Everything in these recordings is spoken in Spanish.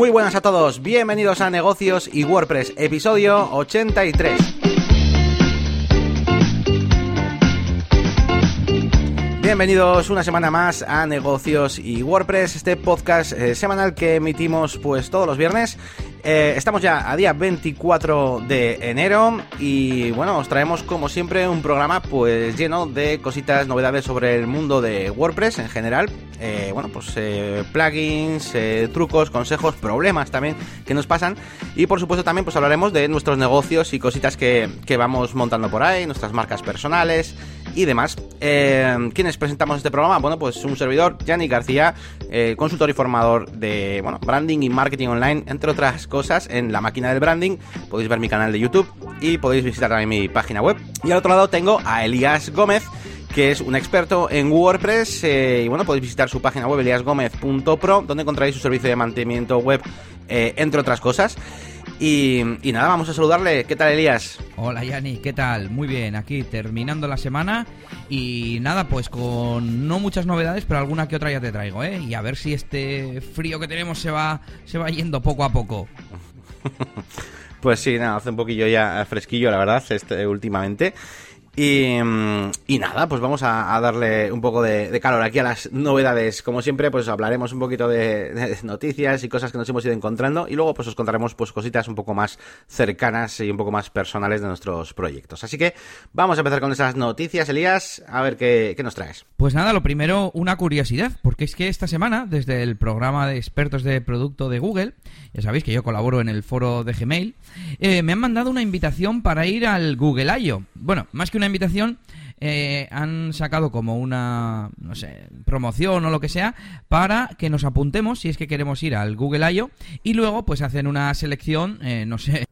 Muy buenas a todos, bienvenidos a Negocios y WordPress, episodio 83. Bienvenidos una semana más a Negocios y WordPress, este podcast eh, semanal que emitimos pues todos los viernes. Eh, estamos ya a día 24 de enero y bueno, os traemos como siempre un programa pues lleno de cositas, novedades sobre el mundo de WordPress en general. Eh, bueno, pues plugins, trucos, consejos, problemas también que nos pasan y por supuesto también pues hablaremos de nuestros negocios y cositas que, que vamos montando por ahí, nuestras marcas personales y demás. Eh, ¿Quiénes presentamos este programa? Bueno, pues un servidor, Yanni García, eh, consultor y formador de bueno, branding y marketing online, entre otras cosas, en la máquina del branding. Podéis ver mi canal de YouTube y podéis visitar también mi página web. Y al otro lado tengo a Elías Gómez que es un experto en WordPress eh, y bueno, podéis visitar su página web eliasgomez.pro donde encontraréis su servicio de mantenimiento web, eh, entre otras cosas. Y, nada, vamos a saludarle. ¿Qué tal, Elías? Hola, Yanni, ¿qué tal? Muy bien, aquí terminando la semana. Y nada, pues con no muchas novedades, pero alguna que otra ya te traigo, ¿eh? Y a ver si este frío que tenemos se va, se va yendo poco a poco. pues sí, nada, hace un poquillo ya fresquillo, la verdad, este, últimamente. Y, nada, pues vamos a, darle un poco de, calor aquí a las novedades. Como siempre, pues hablaremos un poquito de, noticias y cosas que nos hemos ido encontrando y luego pues os contaremos pues cositas un poco más cercanas y un poco más personales de nuestros proyectos. Así que vamos a empezar con esas noticias, Elías, a ver qué, nos traes. Pues nada, lo primero, una curiosidad, porque es que esta semana, desde el programa de expertos de producto de Google, ya sabéis que yo colaboro en el foro de Gmail, eh, me han mandado una invitación para ir al Google I.O. Bueno, más que una invitación, eh, han sacado como una, no sé, promoción o lo que sea para que nos apuntemos si es que queremos ir al Google I.O. y luego pues hacen una selección, eh, no sé,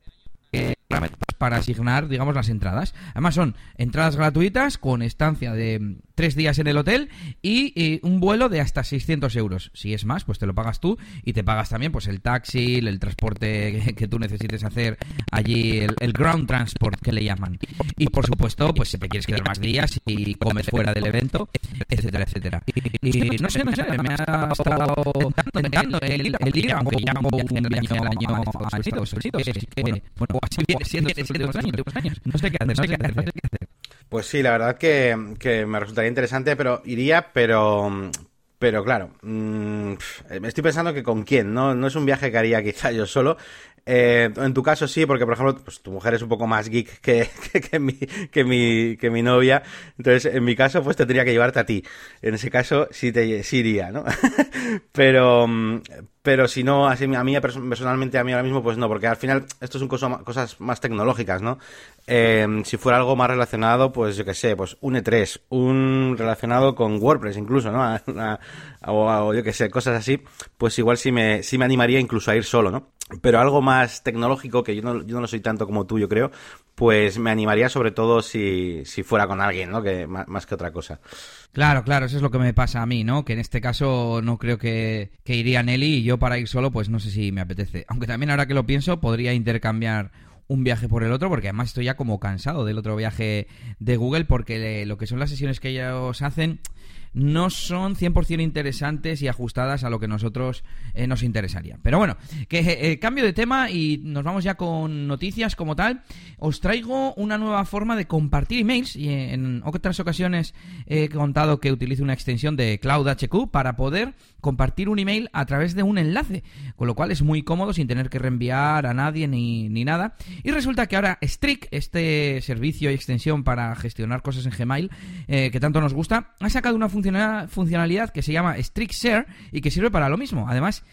para asignar, digamos, las entradas. Además son entradas gratuitas con estancia de tres días en el hotel y, un vuelo de hasta 600 euros. Si es más, pues te lo pagas tú y te pagas también pues el taxi, el transporte que, tú necesites hacer allí, el, ground transport que le llaman. Y por supuesto, pues si te quieres quedar más días y comes fuera del evento, etcétera, etcétera. Y no sé, no sé, me ha estado tentando el, el ir, aunque ya un viaje al año bueno, así viene siendo sé qué hacer, no sé qué hacer. Pues sí, la verdad que, que me resultaría interesante, pero iría, pero pero claro, mmm, estoy pensando que con quién, ¿no? No es un viaje que haría quizá yo solo. Eh, en tu caso sí, porque por ejemplo, pues tu mujer es un poco más geek que, que, mi, que, mi, que mi novia. Entonces, en mi caso, pues tendría que llevarte a ti. En ese caso, sí, te, sí iría, ¿no? pero, pero si no, así a mí personalmente, a mí ahora mismo, pues no, porque al final esto son cosas más tecnológicas, ¿no? Eh, si fuera algo más relacionado, pues yo qué sé, pues un E3, un relacionado con WordPress incluso, ¿no? o, yo qué sé, cosas así, pues igual sí me, sí me animaría incluso a ir solo, ¿no? Pero algo más tecnológico, que yo no, yo no lo soy tanto como tú, yo creo, pues me animaría sobre todo si, si fuera con alguien, ¿no? Que, más, que otra cosa. Claro, claro, eso es lo que me pasa a mí, ¿no? Que en este caso no creo que, que iría Nelly y yo para ir solo, pues no sé si me apetece. Aunque también ahora que lo pienso, podría intercambiar un viaje por el otro, porque además estoy ya como cansado del otro viaje de Google, porque lo que son las sesiones que ellos hacen no son 100% interesantes y ajustadas a lo que nosotros eh, nos interesaría. Pero bueno, que eh, cambio de tema y nos vamos ya con noticias como tal. Os traigo una nueva forma de compartir emails y en otras ocasiones he contado que utilizo una extensión de Cloud HQ para poder compartir un email a través de un enlace, con lo cual es muy cómodo sin tener que reenviar a nadie ni, ni nada. Y resulta que ahora Strict, este servicio y extensión para gestionar cosas en Gmail eh, que tanto nos gusta, ha sacado una funcionalidad que se llama Strict Share y que sirve para lo mismo. Además,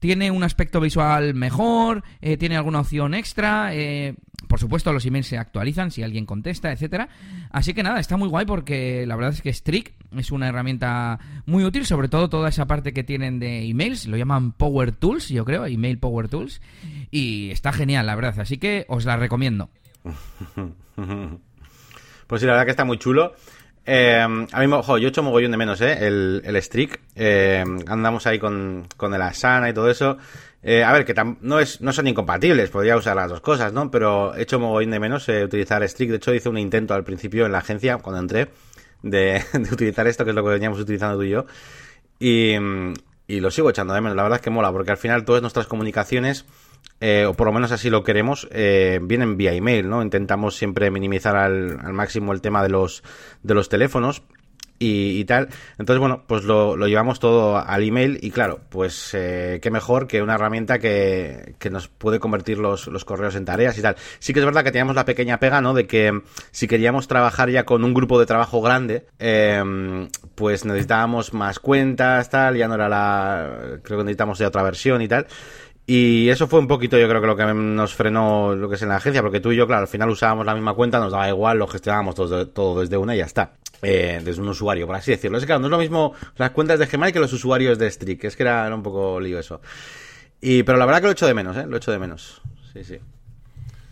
tiene un aspecto visual mejor, eh, tiene alguna opción extra, eh, por supuesto los emails se actualizan si alguien contesta, etcétera. Así que nada, está muy guay porque la verdad es que Strict es una herramienta muy útil, sobre todo toda esa parte que tienen de emails, lo llaman Power Tools, yo creo, Email Power Tools, y está genial, la verdad, así que os la recomiendo. Pues sí, la verdad que está muy chulo. Eh, a mí, ojo, yo he hecho mogollón de menos, ¿eh? El, el Streak. Eh, andamos ahí con, con el Asana y todo eso. Eh, a ver, que no, es, no son incompatibles, podría usar las dos cosas, ¿no? Pero he hecho mogollón de menos eh, utilizar Streak. De hecho, hice un intento al principio en la agencia, cuando entré, de, de, utilizar esto, que es lo que veníamos utilizando tú y yo. Y, y lo sigo echando de menos. La verdad es que mola, porque al final todas nuestras comunicaciones, eh, o por lo menos así lo queremos, eh, vienen vía email, ¿no? Intentamos siempre minimizar al, máximo el tema de los, de los teléfonos y, tal. Entonces, bueno, pues lo, lo, llevamos todo al email y claro, pues eh, qué mejor que una herramienta que, que nos puede convertir los, los, correos en tareas y tal. Sí que es verdad que teníamos la pequeña pega, ¿no? De que si queríamos trabajar ya con un grupo de trabajo grande, eh, pues necesitábamos más cuentas, tal, ya no era la... Creo que necesitamos de otra versión y tal. Y eso fue un poquito, yo creo que lo que nos frenó lo que es en la agencia, porque tú y yo, claro, al final usábamos la misma cuenta, nos daba igual, lo gestionábamos todo, todo desde una y ya está. Eh, desde un usuario, por así decirlo. Es que claro, no es lo mismo las cuentas de Gmail que los usuarios de Strict, es que era, un poco lío eso. Y, pero la verdad que lo echo de menos, ¿eh? Lo echo de menos. Sí, sí.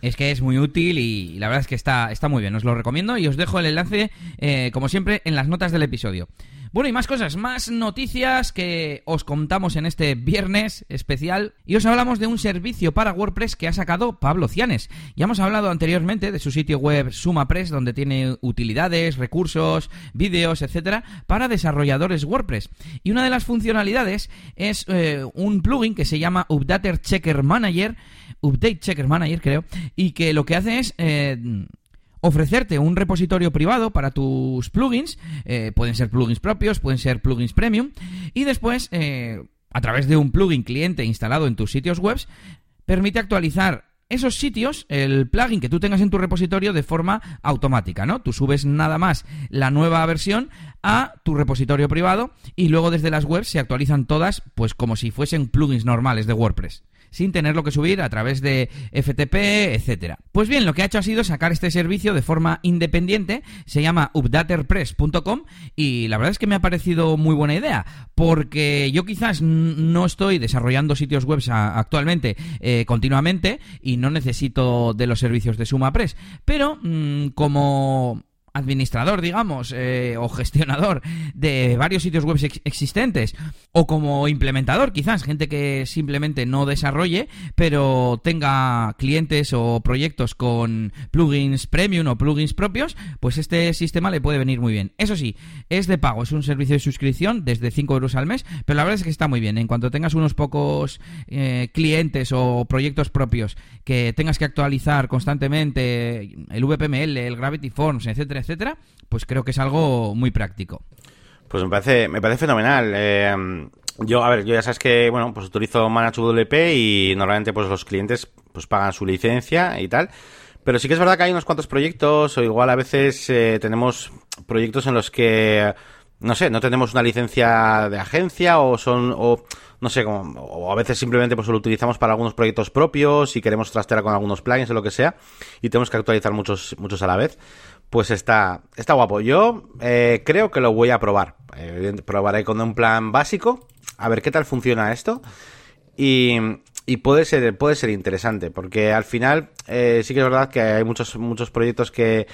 Es que es muy útil y la verdad es que está, está muy bien. Os lo recomiendo y os dejo el enlace, eh, como siempre, en las notas del episodio. Bueno, y más cosas, más noticias que os contamos en este viernes especial. Y os hablamos de un servicio para WordPress que ha sacado Pablo Cianes. Ya hemos hablado anteriormente de su sitio web SumaPress, donde tiene utilidades, recursos, vídeos, etcétera, para desarrolladores WordPress. Y una de las funcionalidades es eh, un plugin que se llama Updater Checker Manager. Update Checker Manager, creo, y que lo que hace es eh, ofrecerte un repositorio privado para tus plugins, eh, pueden ser plugins propios, pueden ser plugins premium, y después, eh, a través de un plugin cliente instalado en tus sitios web, permite actualizar esos sitios, el plugin que tú tengas en tu repositorio de forma automática, ¿no? Tú subes nada más la nueva versión a tu repositorio privado y luego desde las webs se actualizan todas pues como si fuesen plugins normales de WordPress sin tenerlo que subir a través de FTP, etcétera. Pues bien, lo que ha hecho ha sido sacar este servicio de forma independiente, se llama updaterpress.com y la verdad es que me ha parecido muy buena idea, porque yo quizás no estoy desarrollando sitios web actualmente eh, continuamente y no necesito de los servicios de SumaPress, pero mmm, como administrador, digamos, eh, o gestionador de varios sitios web ex existentes, o como implementador, quizás, gente que simplemente no desarrolle, pero tenga clientes o proyectos con plugins premium o plugins propios, pues este sistema le puede venir muy bien. Eso sí, es de pago, es un servicio de suscripción desde 5 euros al mes, pero la verdad es que está muy bien. En cuanto tengas unos pocos eh, clientes o proyectos propios que tengas que actualizar constantemente, el VPML, el Gravity Forms, etcétera, etcétera, pues creo que es algo muy práctico. Pues me parece, me parece fenomenal. Eh, yo, a ver, yo ya sabes que, bueno, pues utilizo ManageWP y normalmente pues los clientes pues pagan su licencia y tal. Pero sí que es verdad que hay unos cuantos proyectos, o igual a veces eh, tenemos proyectos en los que, no sé, no tenemos una licencia de agencia o son, o no sé, como, o a veces simplemente pues lo utilizamos para algunos proyectos propios y queremos trastear con algunos plugins o lo que sea y tenemos que actualizar muchos, muchos a la vez pues está, está guapo. Yo eh, creo que lo voy a probar. Probaré con un plan básico, a ver qué tal funciona esto. Y, y puede ser, puede ser interesante, porque al final eh, sí que es verdad que hay muchos, muchos proyectos que,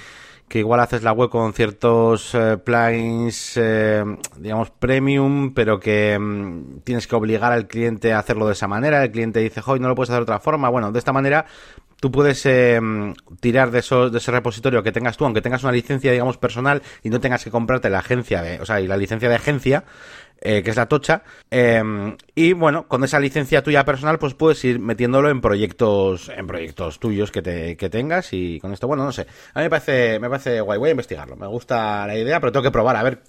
que igual haces la web con ciertos eh, plugins, eh, digamos, premium, pero que mm, tienes que obligar al cliente a hacerlo de esa manera. El cliente dice, hoy no lo puedes hacer de otra forma. Bueno, de esta manera tú puedes eh, tirar de, eso, de ese repositorio que tengas tú, aunque tengas una licencia, digamos, personal y no tengas que comprarte la agencia de, o sea, y la licencia de agencia, eh, que es la tocha. Eh, y bueno, con esa licencia tuya personal, pues puedes ir metiéndolo en proyectos, en proyectos tuyos que, te, que tengas. Y con esto, bueno, no sé. A mí me parece, me parece guay. Voy a investigarlo. Me gusta la idea, pero tengo que probar a ver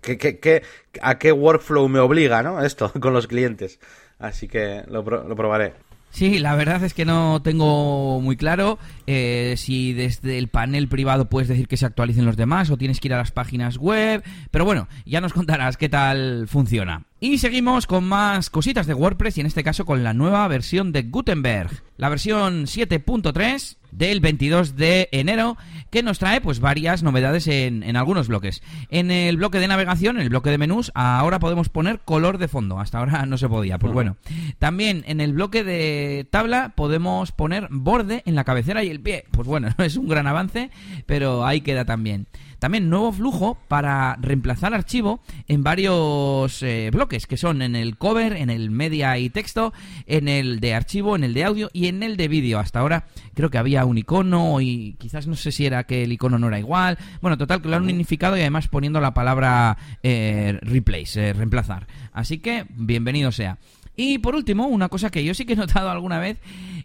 qué, qué, qué, a qué workflow me obliga, ¿no? Esto con los clientes. Así que lo, lo probaré. Sí, la verdad es que no tengo muy claro eh, si desde el panel privado puedes decir que se actualicen los demás o tienes que ir a las páginas web. Pero bueno, ya nos contarás qué tal funciona. Y seguimos con más cositas de WordPress y en este caso con la nueva versión de Gutenberg, la versión 7.3 del 22 de enero, que nos trae pues varias novedades en, en, algunos bloques. En el bloque de navegación, en el bloque de menús, ahora podemos poner color de fondo. Hasta ahora no se podía, pues bueno. También en el bloque de tabla podemos poner borde en la cabecera y el pie. Pues bueno, es un gran avance, pero ahí queda también. También nuevo flujo para reemplazar archivo en varios eh, bloques, que son en el cover, en el media y texto, en el de archivo, en el de audio y en el de vídeo. Hasta ahora creo que había un icono y quizás no sé si era que el icono no era igual. Bueno, total, que lo han unificado y además poniendo la palabra eh, replace, eh, reemplazar. Así que bienvenido sea. Y por último, una cosa que yo sí que he notado alguna vez,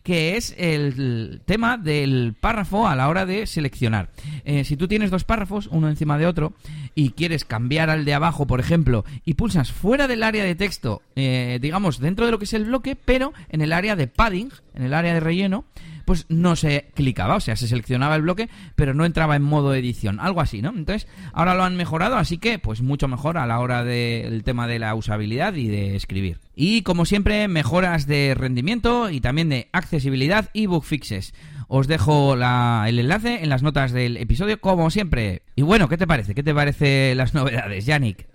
que es el tema del párrafo a la hora de seleccionar. Eh, si tú tienes dos párrafos, uno encima de otro, y quieres cambiar al de abajo, por ejemplo, y pulsas fuera del área de texto, eh, digamos, dentro de lo que es el bloque, pero en el área de padding, en el área de relleno, pues no se clicaba, o sea, se seleccionaba el bloque, pero no entraba en modo edición, algo así, ¿no? Entonces, ahora lo han mejorado, así que, pues mucho mejor a la hora del tema de la usabilidad y de escribir. Y como siempre, mejoras de rendimiento y también de accesibilidad y bug fixes. Os dejo el enlace en las notas del episodio, como siempre. Y bueno, ¿qué te parece? ¿Qué te parece las novedades, Yannick?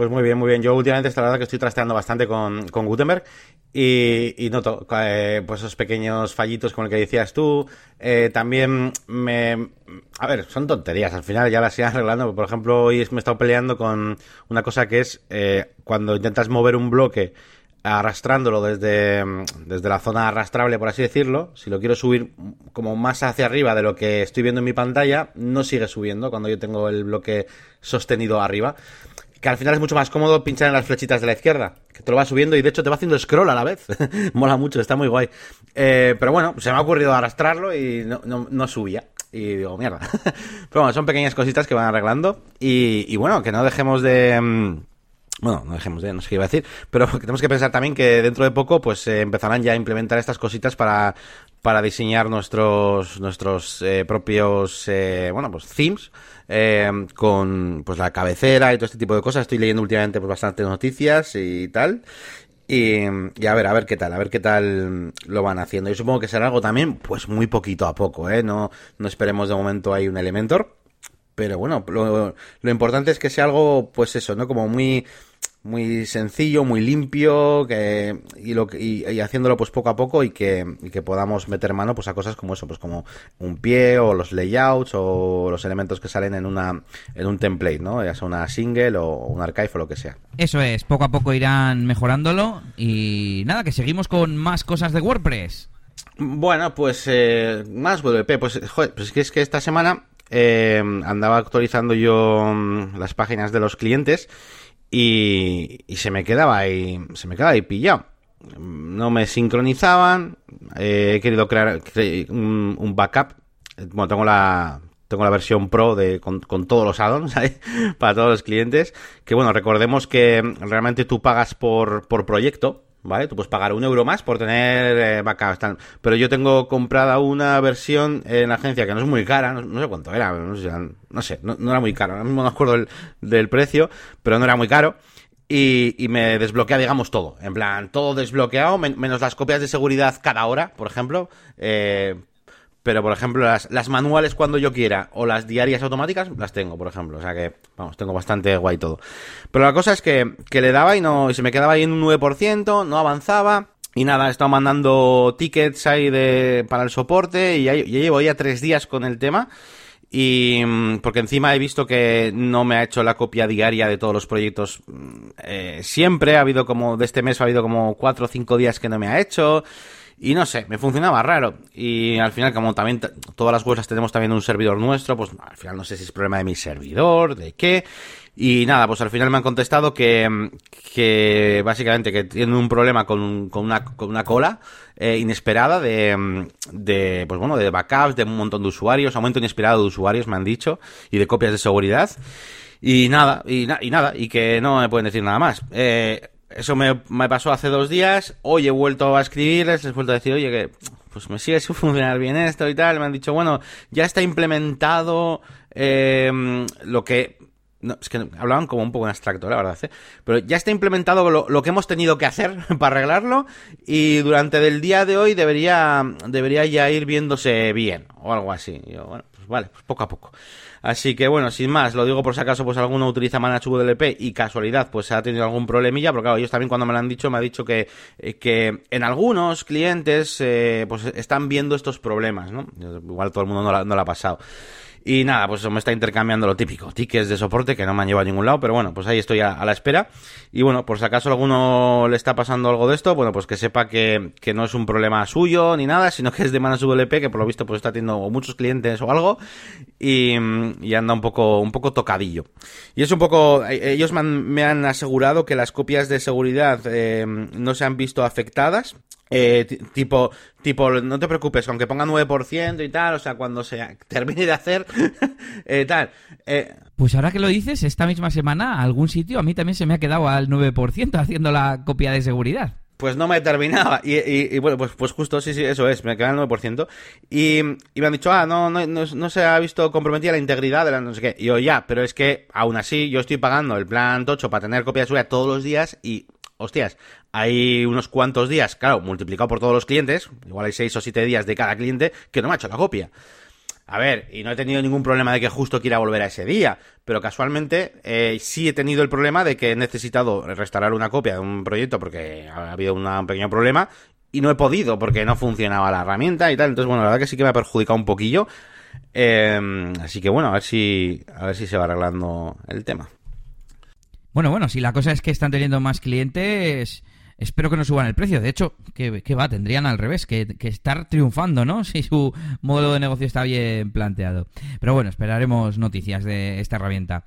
Pues muy bien, muy bien. Yo últimamente está la verdad que estoy trasteando bastante con, con Gutenberg y, noto eh, pues esos pequeños fallitos con el que decías tú. Eh, también me... A ver, son tonterías. Al final ya las iré arreglando. Por ejemplo, hoy me he estado peleando con una cosa que es eh, cuando intentas mover un bloque arrastrándolo desde, desde la zona arrastrable, por así decirlo. Si lo quiero subir como más hacia arriba de lo que estoy viendo en mi pantalla, no sigue subiendo cuando yo tengo el bloque sostenido arriba que al final es mucho más cómodo pinchar en las flechitas de la izquierda, que te lo va subiendo y de hecho te va haciendo scroll a la vez. Mola mucho, está muy guay. Eh, pero bueno, se me ha ocurrido arrastrarlo y no, no, subía. Y digo, mierda. pero bueno, son pequeñas cositas que van arreglando. Y, y bueno, que no dejemos de... Mm, bueno, no dejemos de, no sé qué iba a decir, pero tenemos que pensar también que dentro de poco pues eh, empezarán ya a implementar estas cositas para, para diseñar nuestros nuestros eh, propios eh, bueno pues themes eh, con pues la cabecera y todo este tipo de cosas. Estoy leyendo últimamente pues bastantes noticias y tal. Y, y, a ver a ver qué tal a ver qué tal lo van haciendo. Yo supongo que será algo también pues muy poquito a poco eh no no esperemos de momento hay un Elementor. Pero bueno lo, lo importante es que sea algo pues eso no como muy muy sencillo, muy limpio que, y, lo, y, haciéndolo pues poco a poco y que, que, podamos meter mano pues a cosas como eso, pues como un pie o los layouts o los elementos que salen en una en un template, ¿no? Ya sea una single o un archive o lo que sea. Eso es, poco a poco irán mejorándolo y nada, que seguimos con más cosas de WordPress. Bueno, pues eh, más WP, pues joder, pues es que, es que esta semana eh, andaba actualizando yo mm, las páginas de los clientes y, se me quedaba ahí, se me quedaba ahí pillado. No me sincronizaban, eh, he querido crear un, backup, bueno, tengo la, tengo la versión pro de con, todos los addons para todos los clientes. Que bueno recordemos que realmente tú pagas por, por proyecto ¿vale? Tú puedes pagar un euro más por tener eh. Pero yo tengo comprada una versión en la agencia que no es muy cara, no, sé cuánto era, no sé, no, era muy caro. Ahora mismo no acuerdo del, precio, pero no era muy caro. Y, y, me desbloquea, digamos, todo. En plan, todo desbloqueado, menos las copias de seguridad cada hora, por ejemplo. Eh, pero, por ejemplo, las, las, manuales cuando yo quiera o las diarias automáticas las tengo, por ejemplo. O sea que, vamos, tengo bastante guay todo. Pero la cosa es que, que le daba y no y se me quedaba ahí en un 9%, no avanzaba. Y nada, he estado mandando tickets ahí de, para el soporte y ya, llevo ya tres días con el tema. Y mm, porque encima he visto que no me ha hecho la copia diaria de todos los proyectos mm, eh, siempre. Ha habido como, de este mes ha habido como cuatro o cinco días que no me ha hecho. Y no sé, me funcionaba raro. Y al final, como también todas las webs tenemos también un servidor nuestro, pues al final no sé si es problema de mi servidor, de qué. Y nada, pues al final me han contestado que, que básicamente que tienen un problema con, con, una, con una cola eh, inesperada de, de, pues bueno, de backups, de un montón de usuarios, aumento inesperado de usuarios, me han dicho, y de copias de seguridad. Y nada, y, y nada, y que no me pueden decir nada más. Eh, eso me, pasó hace dos días. Hoy he vuelto a escribirles, les he vuelto a decir, oye, que pues me sigue sin funcionar bien esto y tal. Me han dicho, bueno, ya está implementado eh, lo que no, es que hablaban como un poco en abstracto, la verdad, ¿eh? Pero ya está implementado lo, que hemos tenido que hacer para arreglarlo y durante el día de hoy debería, debería ya ir viéndose bien o algo así. yo, bueno, pues vale, pues poco a poco. Así que bueno, sin más, lo digo por si acaso pues alguno utiliza Manage WLP y casualidad pues ha tenido algún problemilla, porque claro, ellos también cuando me lo han dicho me ha dicho que, eh, que en algunos clientes eh, pues están viendo estos problemas, ¿no? Igual todo el mundo no, no lo ha pasado. Y nada, pues me está intercambiando lo típico, tickets de soporte que no me han llevado a ningún lado, pero bueno, pues ahí estoy a, la espera. Y bueno, por si acaso alguno le está pasando algo de esto, bueno, pues que sepa que, que no es un problema suyo ni nada, sino que es de Manas WP, que por lo visto pues está teniendo muchos clientes o algo, y, y anda un poco, un poco tocadillo. Y es un poco, eh, ellos me han, asegurado que las copias de seguridad eh, no se han visto afectadas, eh, tipo, tipo, no te preocupes, aunque ponga 9% y tal, o sea, cuando se termine de hacer, eh, tal. Eh. Pues ahora que lo dices, esta misma semana, algún sitio, a mí también se me ha quedado al 9% haciendo la copia de seguridad. Pues no me terminaba. Y, y, bueno, pues, pues justo, sí, sí, eso es, me queda el 9%. Y, y me han dicho, ah, no, no, no, se ha visto comprometida la integridad de la no sé qué. Y yo, ya, pero es que aún así yo estoy pagando el plan tocho para tener copia de seguridad todos los días y hostias, hay unos cuantos días, claro, multiplicado por todos los clientes, igual hay seis o siete días de cada cliente, que no me ha hecho la copia. A ver, y no he tenido ningún problema de que justo quiera volver a ese día, pero casualmente eh, sí he tenido el problema de que he necesitado restaurar una copia de un proyecto porque ha habido un pequeño problema y no he podido porque no funcionaba la herramienta y tal. Entonces, bueno, la verdad que sí que me ha perjudicado un poquillo. Eh, así que bueno, a ver si a ver si se va arreglando el tema. Bueno, bueno, si la cosa es que están teniendo más clientes, espero que no suban el precio. De hecho, que, va, tendrían al revés, que, estar triunfando, ¿no? Si su modelo de negocio está bien planteado. Pero bueno, esperaremos noticias de esta herramienta.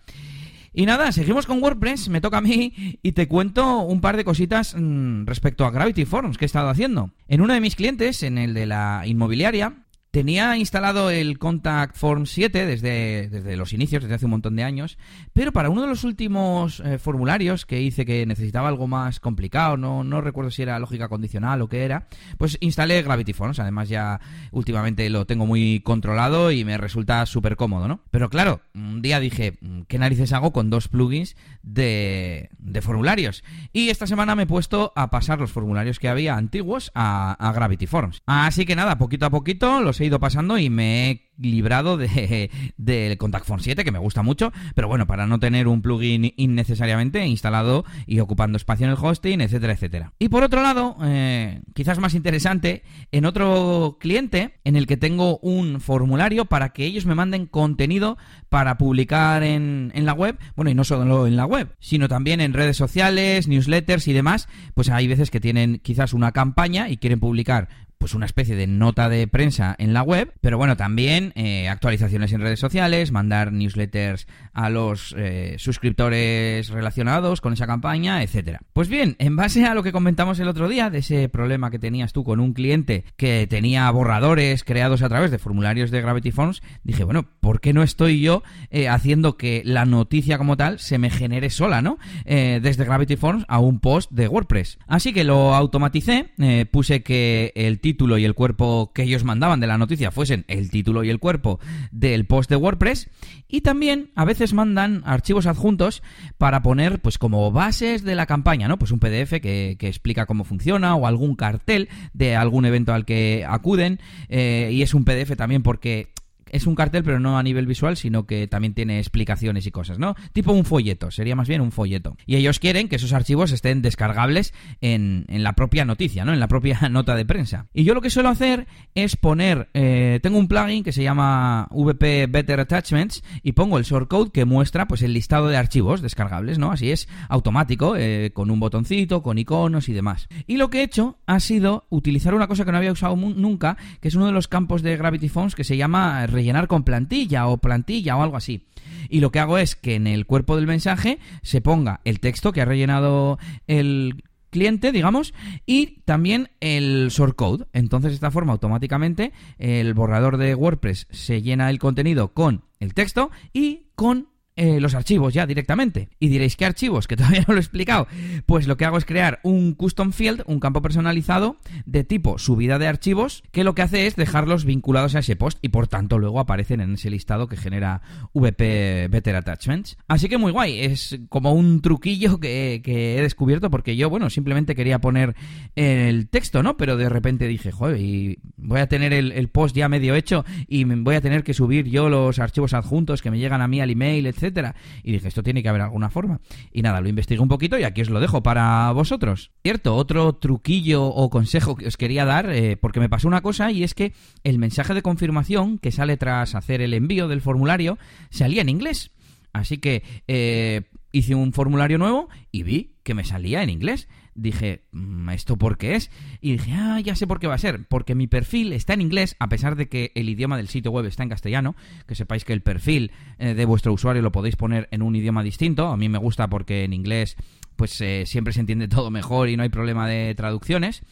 Y nada, seguimos con WordPress, me toca a mí y te cuento un par de cositas mm, respecto a Gravity Forms que he estado haciendo. En uno de mis clientes, en el de la inmobiliaria, Tenía instalado el Contact Form 7 desde, desde, los inicios, desde hace un montón de años, pero para uno de los últimos eh, formularios que hice que necesitaba algo más complicado, no, no recuerdo si era lógica condicional o qué era, pues instalé Gravity Forms. Además ya últimamente lo tengo muy controlado y me resulta súper cómodo, ¿no? Pero claro, un día dije, mm, ¿qué narices hago con dos plugins de, de formularios? Y esta semana me he puesto a pasar los formularios que había antiguos a, a Gravity Forms. Así que nada, poquito a poquito los he ido pasando y me he librado de, del Contact Form 7, que me gusta mucho, pero bueno, para no tener un plugin innecesariamente instalado y ocupando espacio en el hosting, etcétera, etcétera. Y por otro lado, eh, quizás más interesante, en otro cliente en el que tengo un formulario para que ellos me manden contenido para publicar en la web, bueno, y no solo en la web, sino también en redes sociales, newsletters y demás, pues hay veces que tienen quizás una campaña y quieren publicar pues una especie de nota de prensa en la web, pero bueno, también eh, actualizaciones en redes sociales, mandar newsletters a los eh, suscriptores relacionados con esa campaña, etcétera. Pues bien, en base a lo que comentamos el otro día de ese problema que tenías tú con un cliente que tenía borradores creados a través de formularios de Gravity Forms, dije, bueno, ¿por qué no estoy yo eh, haciendo que la noticia como tal se me genere sola, ¿no? desde Gravity Forms a un post de WordPress. Así que lo automaticé, puse que el título y el cuerpo que ellos mandaban de la noticia fuesen el título y el cuerpo del post de WordPress y también a veces mandan archivos adjuntos para poner pues como bases de la campaña, ¿no? Pues un PDF que, explica cómo funciona o algún cartel de algún evento al que acuden eh, y es un PDF también porque es un cartel, pero no a nivel visual, sino que también tiene explicaciones y cosas, ¿no? Tipo un folleto, sería más bien un folleto. Y ellos quieren que esos archivos estén descargables en, la propia noticia, ¿no? En la propia nota de prensa. Y yo lo que suelo hacer es poner, eh, tengo un plugin que se llama VP Better Attachments y pongo el shortcode que muestra pues el listado de archivos descargables, ¿no? Así es automático, eh, con un botoncito, con iconos y demás. Y lo que he hecho ha sido utilizar una cosa que no había usado nunca, que es uno de los campos de Gravity Phones que se llama llenar con plantilla o plantilla o algo así. Y lo que hago es que en el cuerpo del mensaje se ponga el texto que ha rellenado el cliente, digamos, y también el shortcode. Entonces, de esta forma, automáticamente el borrador de WordPress se llena el contenido con el texto y con eh, los archivos ya directamente. Y diréis, ¿qué archivos? Que todavía no lo he explicado. Pues lo que hago es crear un custom field, un campo personalizado de tipo subida de archivos, que lo que hace es dejarlos vinculados a ese post y por tanto luego aparecen en ese listado que genera VP Better Attachments. Así que muy guay, es como un truquillo que, he descubierto porque yo, bueno, simplemente quería poner el texto, ¿no? Pero de repente dije, joder, y voy a tener el, el post ya medio hecho y voy a tener que subir yo los archivos adjuntos que me llegan a mí al email, etc etcétera. Y dije, esto tiene que haber alguna forma. Y nada, lo investigué un poquito y aquí os lo dejo para vosotros. Cierto, otro truquillo o consejo que os quería dar, eh, porque me pasó una cosa y es que el mensaje de confirmación que sale tras hacer el envío del formulario salía en inglés. Así que eh, hice un formulario nuevo y vi que me salía en inglés. Dije, mm, ¿esto por qué es? Y dije, ah, ya sé por qué va a ser. Porque mi perfil está en inglés, a pesar de que el idioma del sitio web está en castellano. Que sepáis que el perfil eh, de vuestro usuario lo podéis poner en un idioma distinto. A mí me gusta porque en inglés pues eh, siempre se entiende todo mejor y no hay problema de traducciones.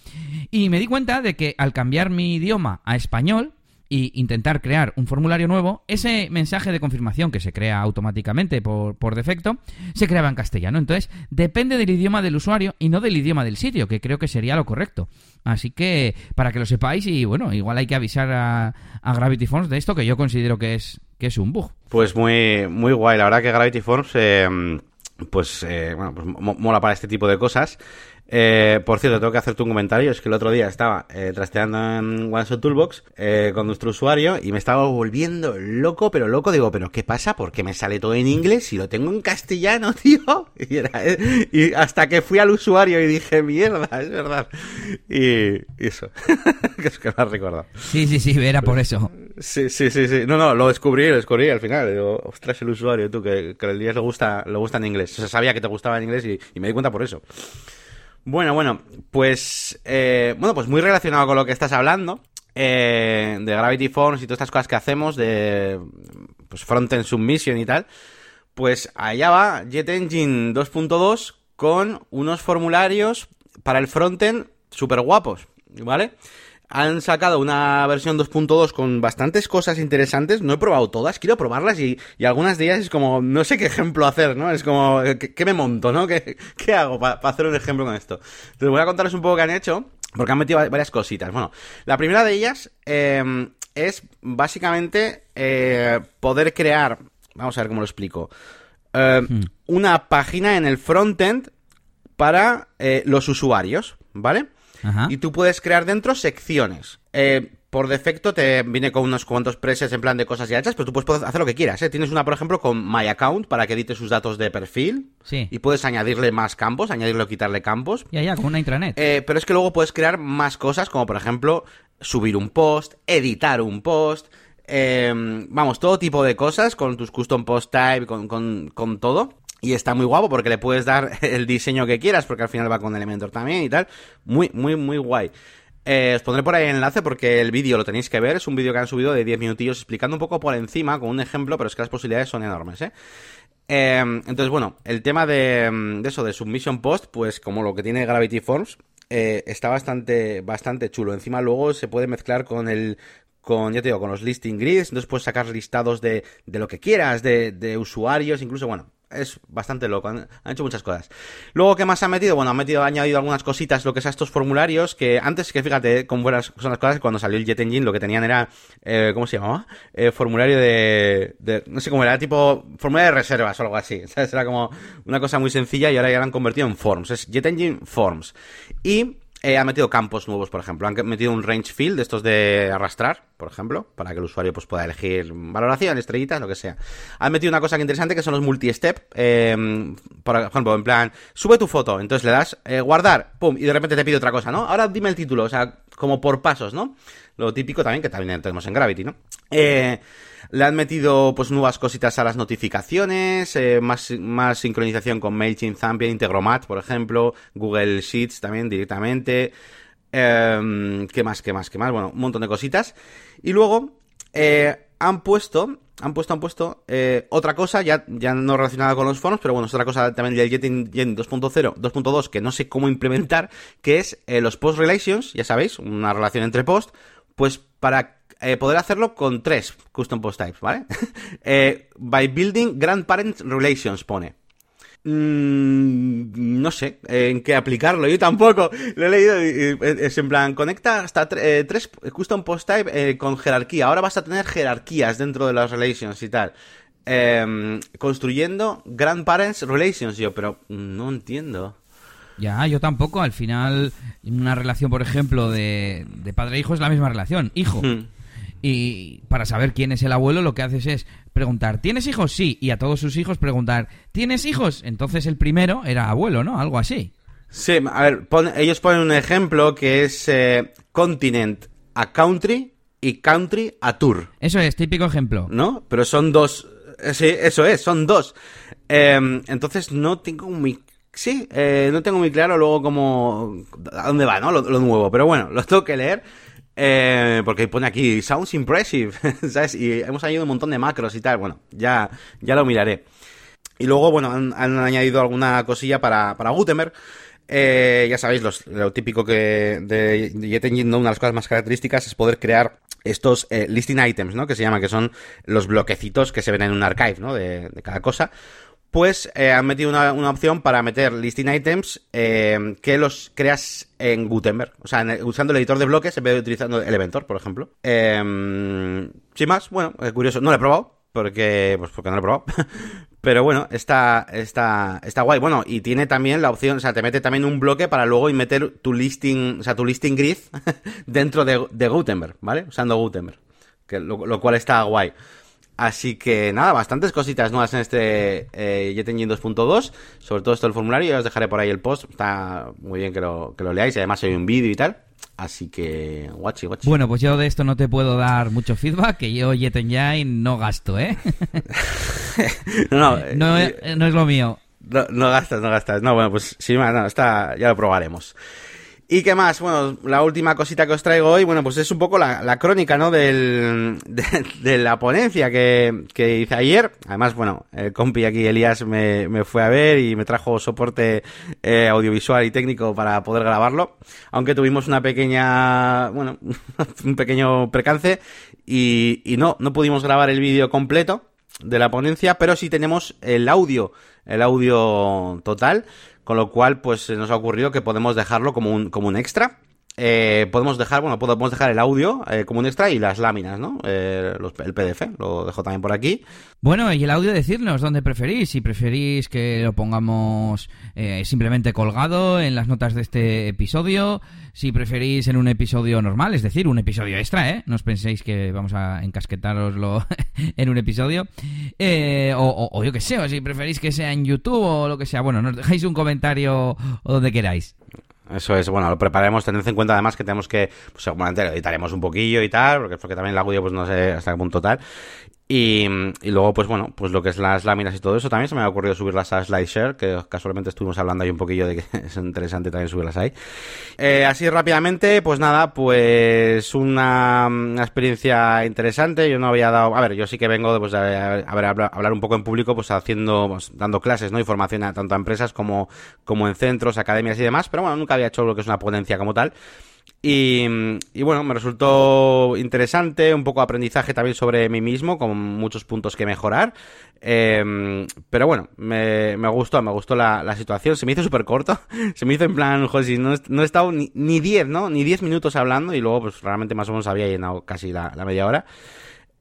Y me di cuenta de que al cambiar mi idioma a español, y intentar crear un formulario nuevo, ese mensaje de confirmación que se crea automáticamente por, por, defecto, se creaba en castellano. Entonces, depende del idioma del usuario y no del idioma del sitio, que creo que sería lo correcto. Así que, para que lo sepáis, y bueno, igual hay que avisar a, a Gravity Forms de esto, que yo considero que es, que es un bug. Pues muy, muy guay. La verdad que Gravity Forms, eh, pues, eh, bueno, pues mola para este tipo de cosas. Eh, por cierto, tengo que hacerte un comentario. Es que el otro día estaba eh, trasteando en OneShot Toolbox eh, con nuestro usuario y me estaba volviendo loco, pero loco. Digo, ¿pero qué pasa? ¿Por qué me sale todo en inglés y lo tengo en castellano, tío? Y, era, y hasta que fui al usuario y dije, mierda, es verdad. Y, eso, que es que me has recordado. Sí, sí, sí, era por eso. Sí, sí, sí, sí. No, no, lo descubrí, lo descubrí al final. Digo, ostras, el usuario, tú, que, que el día le gusta, le gusta en inglés. O sea, sabía que te gustaba en inglés y, y me di cuenta por eso. Bueno, bueno, pues eh, bueno, pues muy relacionado con lo que estás hablando eh, de Gravity Forms y todas estas cosas que hacemos de pues Frontend Submission y tal. Pues allá va Jet Engine 2.2 con unos formularios para el frontend súper guapos, ¿vale? Han sacado una versión 2.2 con bastantes cosas interesantes. No he probado todas, quiero probarlas y, y algunas de ellas es como, no sé qué ejemplo hacer, ¿no? Es como, ¿qué, me monto, no? ¿Qué, qué hago para hacer un ejemplo con esto? Entonces voy a contarles un poco qué han hecho, porque han metido varias cositas. Bueno, la primera de ellas eh, es básicamente eh, poder crear, vamos a ver cómo lo explico, eh, hmm. una página en el frontend para los usuarios, ¿vale? Ajá. y tú puedes crear dentro secciones. Eh, por defecto te viene con unos cuantos presets en plan de cosas ya hechas, pero tú puedes hacer lo que quieras. ¿eh? Tienes una, por ejemplo, con My Account para que edite sus datos de perfil. Sí. Y puedes añadirle más campos, añadirle o quitarle campos. Ya, ya, como una intranet. Eh, pero es que luego puedes crear más cosas, como por ejemplo subir un post, editar un post. Eh, vamos, todo tipo de cosas con tus custom post type, con, con, con todo. Y está muy guapo porque le puedes dar el diseño que quieras, porque al final va con Elementor también y tal. Muy, muy, muy guay. Eh, os pondré por ahí el enlace porque el vídeo lo tenéis que ver. Es un vídeo que han subido de 10 minutillos explicando un poco por encima, con un ejemplo, pero es que las posibilidades son enormes, ¿eh? eh entonces, bueno, el tema de, de, eso, de Submission Post, pues como lo que tiene Gravity Forms, eh, está bastante, bastante chulo. Encima luego se puede mezclar con el, con, ya te digo, con los listing grids, entonces puedes sacar listados de, de lo que quieras, de, de usuarios, incluso, bueno, es bastante loco, han, hecho muchas cosas. Luego, ¿qué más han metido? Bueno, han metido, han añadido algunas cositas, lo que es a estos formularios, que antes, que fíjate cómo buenas son las cosas, cuando salió el Jet Engine lo que tenían era, eh, ¿cómo se llamaba? Eh, formulario de, de, no sé cómo era, tipo formulario de reservas o algo así, ¿sabes? Era como una cosa muy sencilla y ahora ya lo han convertido en Forms, es Jet Engine Forms. Y eh, han metido campos nuevos, por ejemplo. Han metido un range field estos de arrastrar, por ejemplo, para que el usuario pues, pueda elegir valoración, estrellitas, lo que sea. Han metido una cosa interesante que son los multi-step. Eh, por ejemplo, en plan, sube tu foto, entonces le das eh, guardar, pum, y de repente te pide otra cosa, ¿no? Ahora dime el título, o sea, como por pasos, ¿no? Lo típico también, que también tenemos en Gravity, ¿no? Eh, le han metido pues nuevas cositas a las notificaciones, eh, más, más sincronización con MailChimp, Zapier, Integromat, por ejemplo, Google Sheets también directamente. Eh, ¿Qué más, qué más, qué más? Bueno, un montón de cositas. Y luego eh, han puesto, han puesto, han puesto eh, otra cosa, ya, ya no relacionada con los foros, pero bueno, es otra cosa también del Jetting 2.0, 2.2 que no sé cómo implementar, que es los post relations, ya sabéis, una relación entre post, pues para eh, poder hacerlo con tres custom post types, ¿vale? eh, by building grandparent relations pone. Mm, no sé en qué aplicarlo, yo tampoco lo he leído y, es en plan, conecta hasta eh, tres custom post type eh, con jerarquía. Ahora vas a tener jerarquías dentro de las relations y tal. Eh, construyendo grandparents relations, yo, pero no entiendo. Ya, yo tampoco. Al final, una relación, por ejemplo, de, de padre e hijo es la misma relación. Hijo. Hmm. Y para saber quién es el abuelo, lo que haces es preguntar, ¿tienes hijos? Sí, y a todos sus hijos preguntar, ¿tienes hijos? Entonces el primero era abuelo, ¿no? Algo así. Sí, a ver, ellos ponen un ejemplo que es eh, continent a country y country a tour. Eso es, típico ejemplo. ¿No? Pero son dos. Eh, sí, eso es, son dos. Em, entonces no tengo muy. Sí, eh, no tengo muy claro luego cómo. a dónde va, ¿no? Lo, nuevo. Pero bueno, lo tengo que leer. porque pone aquí, sounds impressive, ¿sabes? Y hemos añadido un montón de macros y tal. Bueno, ya, ya lo miraré. Y luego, bueno, han, añadido alguna cosilla para, para Gutenberg. Eh, ya sabéis, lo típico que de Jet Engine, una de las cosas más características es poder crear estos eh, listing items, ¿no? Que se llama, que son los bloquecitos que se ven en un archive, ¿no? De, cada cosa. Pues eh, han metido una, opción para meter listing items que los creas en Gutenberg. O sea, usando el editor de bloques en vez de utilizando Elementor, por ejemplo. sin más, bueno, curioso. No lo he probado, porque pues porque no lo he probado Pero bueno, está, está, está guay. Bueno, y tiene también la opción, o sea, te mete también un bloque para luego meter tu listing, o sea, tu listing grid dentro de, Gutenberg, ¿vale? Usando Gutenberg. Que, lo, cual está guay. Así que nada, bastantes cositas nuevas en este eh, Jet 2.2. Sobre todo esto del formulario. Ya os dejaré por ahí el post. Está muy bien que lo, que lo leáis. Además hay un vídeo y tal. Así que, guachi, guachi. Bueno, pues yo de esto no te puedo dar mucho feedback, que yo Jet Engine no gasto, ¿eh? no, no, eh, no, es lo mío. No, gastas, no gastas. No, bueno, pues sí, no, está, ya lo probaremos. ¿Y qué más? Bueno, la última cosita que os traigo hoy, bueno, pues es un poco la, crónica, ¿no? Del, de, la ponencia que, hice ayer. Además, bueno, el compi aquí, Elías, me, me fue a ver y me trajo soporte eh, audiovisual y técnico para poder grabarlo. Aunque tuvimos una pequeña, bueno, un pequeño percance y, y no, no pudimos grabar el vídeo completo de la ponencia, pero sí tenemos el audio, el audio total. Con lo cual, pues nos ha ocurrido que podemos dejarlo como un, como un extra. Eh, podemos dejar, bueno, podemos dejar el audio eh, como un extra y las láminas, ¿no? Eh, el PDF, lo dejo también por aquí. Bueno, y el audio decirnos dónde preferís, si preferís que lo pongamos simplemente colgado en las notas de este episodio, si preferís en un episodio normal, es decir, un episodio extra, ¿eh? No os penséis que vamos a encasquetaroslo en un episodio, o, o, yo que sé, o si preferís que sea en YouTube o lo que sea, bueno, nos dejáis un comentario o donde queráis. Eso es, bueno, lo preparemos, tened en cuenta además que tenemos que, pues seguramente lo editaremos un poquillo y tal, porque, porque también el audio pues no sé hasta qué punto tal. Y, luego, pues bueno, pues lo que es las láminas y todo eso, también se me ha ocurrido subirlas a SlideShare, que casualmente estuvimos hablando ahí un poquillo de que es interesante también subirlas ahí. Eh, así rápidamente, pues nada, pues una, experiencia interesante. Yo no había dado, a ver, yo sí que vengo pues, a, hablar un poco en público, pues haciendo, pues, dando clases, ¿no? Y formación a, tanto a empresas como, como en centros, academias y demás, pero bueno, nunca había hecho lo que es una ponencia como tal. Y, bueno, me resultó interesante, un poco aprendizaje también sobre mí mismo, con muchos puntos que mejorar. Em, pero bueno, me, gustó, me gustó la, situación. Se me hizo súper corto. Se me hizo en plan, José, no, no he estado ni 10, ¿no? Ni 10 minutos hablando y luego, pues realmente más o menos había llenado casi la, media hora.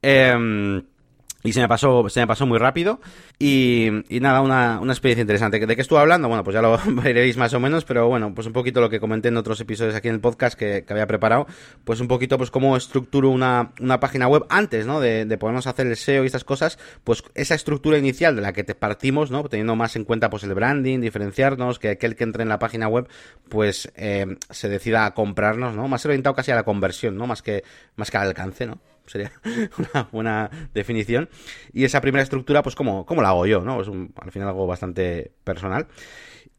Eh, y se me pasó, se me pasó muy rápido. Y, nada, una, una, experiencia interesante. ¿De qué estuve hablando? Bueno, pues ya lo veréis más o menos, pero bueno, pues un poquito lo que comenté en otros episodios aquí en el podcast que, que había preparado. Pues un poquito, pues cómo estructuro una, una página web antes, ¿no? De, de podernos hacer el SEO y estas cosas. Pues esa estructura inicial de la que te partimos, ¿no? Teniendo más en cuenta, pues el branding, diferenciarnos, que aquel que entre en la página web, pues eh, se decida a comprarnos, ¿no? Más orientado casi a la conversión, ¿no? Más que, más que al alcance, ¿no? Sería una buena definición. Y esa primera estructura, pues, ¿cómo, cómo la hago yo? ¿no? Es al final algo bastante personal.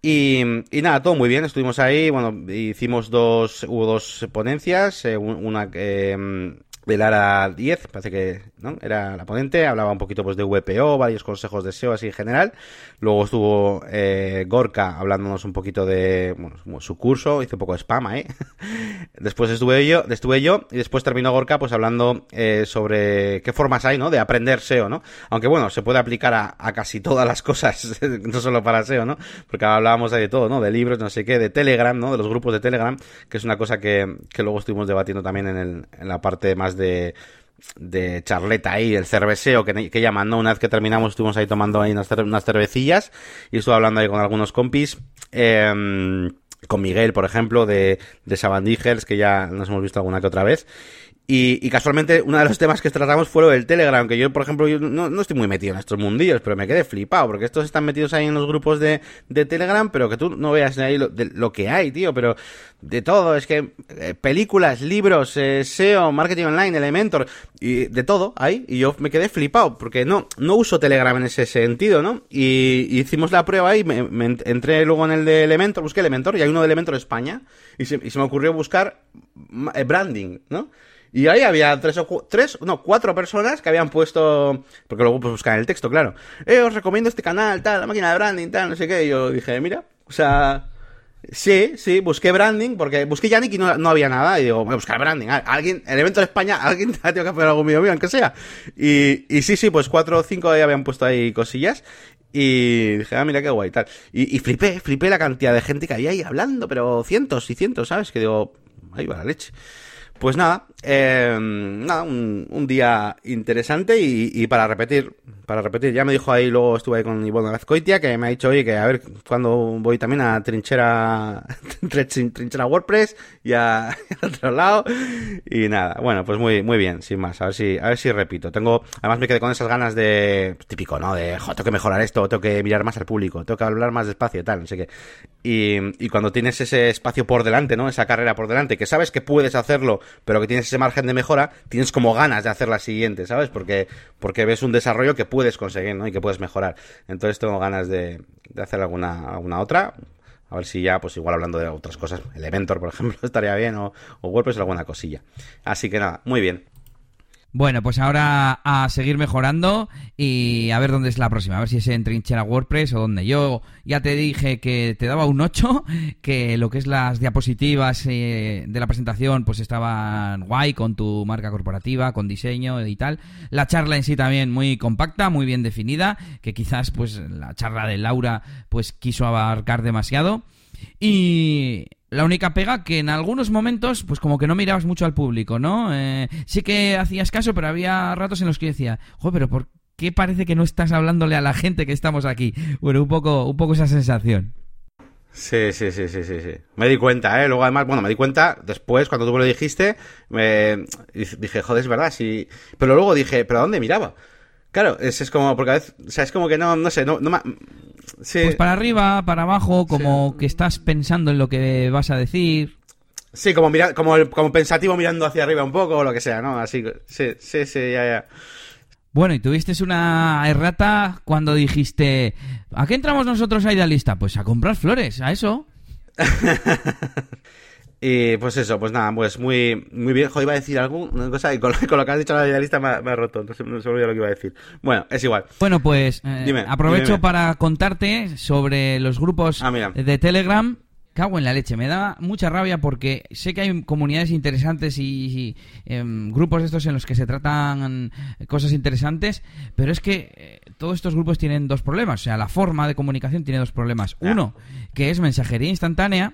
Y, nada, todo muy bien, estuvimos ahí, bueno, hicimos dos, hubo dos ponencias, eh, una. Eh, de Lara 10, parece que ¿no? era la ponente, hablaba un poquito pues de VPO, varios consejos de SEO así en general. Luego estuvo eh, Gorka hablándonos un poquito de bueno, su curso, hizo un poco de spam ahí. después estuve yo, estuve yo y después terminó Gorka pues hablando eh, sobre qué formas hay, ¿no? De aprender SEO, ¿no? Aunque bueno, se puede aplicar a, casi todas las cosas, no solo para SEO, ¿no? Porque hablábamos de todo, ¿no? De libros, no sé qué, de Telegram, ¿no? De los grupos de Telegram, que es una cosa que, que luego estuvimos debatiendo también en, el, en la parte más de, charleta ahí, el cerveceo que, que llaman. Una vez que terminamos estuvimos ahí tomando ahí unas, unas cervecillas y estuve hablando ahí con algunos compis. Em, con Miguel, por ejemplo, de, de que ya nos hemos visto alguna que otra vez. Y, casualmente uno de los temas que tratamos fue lo del Telegram, que yo, por ejemplo, yo no, estoy muy metido en estos mundillos, pero me quedé flipado, porque estos están metidos ahí en los grupos de, de Telegram, pero que tú no veas ahí lo, lo que hay, tío, pero de todo, es que eh, películas, libros, eh, SEO, marketing online, Elementor, y de todo hay, y yo me quedé flipado, porque no, no uso Telegram en ese sentido, ¿no? Y, hicimos la prueba ahí, me, entré luego en el de Elementor, busqué Elementor, y hay uno de Elementor España, y se, y se me ocurrió buscar eh, branding, ¿no? Y ahí había tres o tres, no, cuatro personas que habían puesto, porque luego pues buscar el texto, claro. Eh, os recomiendo este canal, tal, la máquina de branding, tal, no sé qué. Y yo dije, mira, o sea, sí, sí, busqué branding, porque busqué Yannick y no, no había nada. Y digo, voy a buscar branding. Alguien, el evento de España, alguien ha tenido que hacer algo mío, mío, aunque sea. Y, y sí, sí, pues cuatro o cinco ahí habían puesto ahí cosillas. Y dije, ah, mira qué guay, tal. Y, y flipé, flipé la cantidad de gente que había ahí hablando, pero cientos y cientos, ¿sabes? Que digo, ahí va la leche. Pues nada, eh, nada un, día interesante y, para repetir, para repetir, ya me dijo ahí, luego estuve ahí con Ivonne Azcoitia, que me ha dicho, oye, que a ver cuando voy también a trinchera, trinchera WordPress y a, otro lado. Y nada, bueno, pues muy, muy bien, sin más, a ver si, a ver si repito. Tengo, además me quedé con esas ganas de, típico, ¿no? De, jo, tengo que mejorar esto, tengo que mirar más al público, tengo que hablar más despacio tal, no sé qué. Y, cuando tienes ese espacio por delante, ¿no? Esa carrera por delante, que sabes que puedes hacerlo, pero que tienes ese margen de mejora, tienes como ganas de hacer la siguiente, ¿sabes? Porque, porque ves un desarrollo que puedes conseguir, ¿no? Y que puedes mejorar. Entonces tengo ganas de, hacer alguna, alguna otra. A ver si ya, pues igual hablando de otras cosas, Elementor, por ejemplo, estaría bien, o, o WordPress alguna cosilla. Así que nada, muy bien. Bueno, pues ahora a seguir mejorando y a ver dónde es la próxima, a ver si es en Trinchera WordPress o dónde. Yo ya te dije que te daba un 8, que lo que es las diapositivas eh, de la presentación pues estaban guay con tu marca corporativa, con diseño y tal. La charla en sí también muy compacta, muy bien definida, que quizás pues la charla de Laura pues quiso abarcar demasiado. Y la única pega que en algunos momentos, pues como que no mirabas mucho al público, ¿no? Eh, sí que hacías caso, pero había ratos en los que decía, joder, pero ¿por qué parece que no estás hablándole a la gente que estamos aquí? Bueno, un poco, un poco esa sensación. Sí, sí, sí, sí, sí, sí. Me di cuenta, ¿eh? Luego además, bueno, me di cuenta después, cuando tú me lo dijiste, me dije, joder, es verdad, sí. Pero luego dije, ¿pero a dónde miraba? Claro, es, es como, porque a veces, o sea, es como que no, no sé, no, no, pues para arriba, para abajo, como que estás pensando en lo que vas a decir. Sí, como mira, como, como pensativo mirando hacia arriba un poco o lo que sea, ¿no? Así, sí, sí, sí, ya, ya. Bueno, y tuviste una errata cuando dijiste, ¿a qué entramos nosotros a Idealista? Pues a comprar flores, a eso. Y pues eso, pues nada, pues muy, muy bien. Joder, iba a decir alguna cosa y con, lo que has dicho la idealista me, me ha roto, entonces no se me olvidó lo que iba a decir. Bueno, es igual. Bueno, pues eh, aprovecho para contarte sobre los grupos ah, de Telegram. Cago en la leche, me da mucha rabia porque sé que hay comunidades interesantes y, em, grupos estos en los que se tratan cosas interesantes, pero es que eh, todos estos grupos tienen dos problemas. O sea, la forma de comunicación tiene dos problemas. Uno, que es mensajería instantánea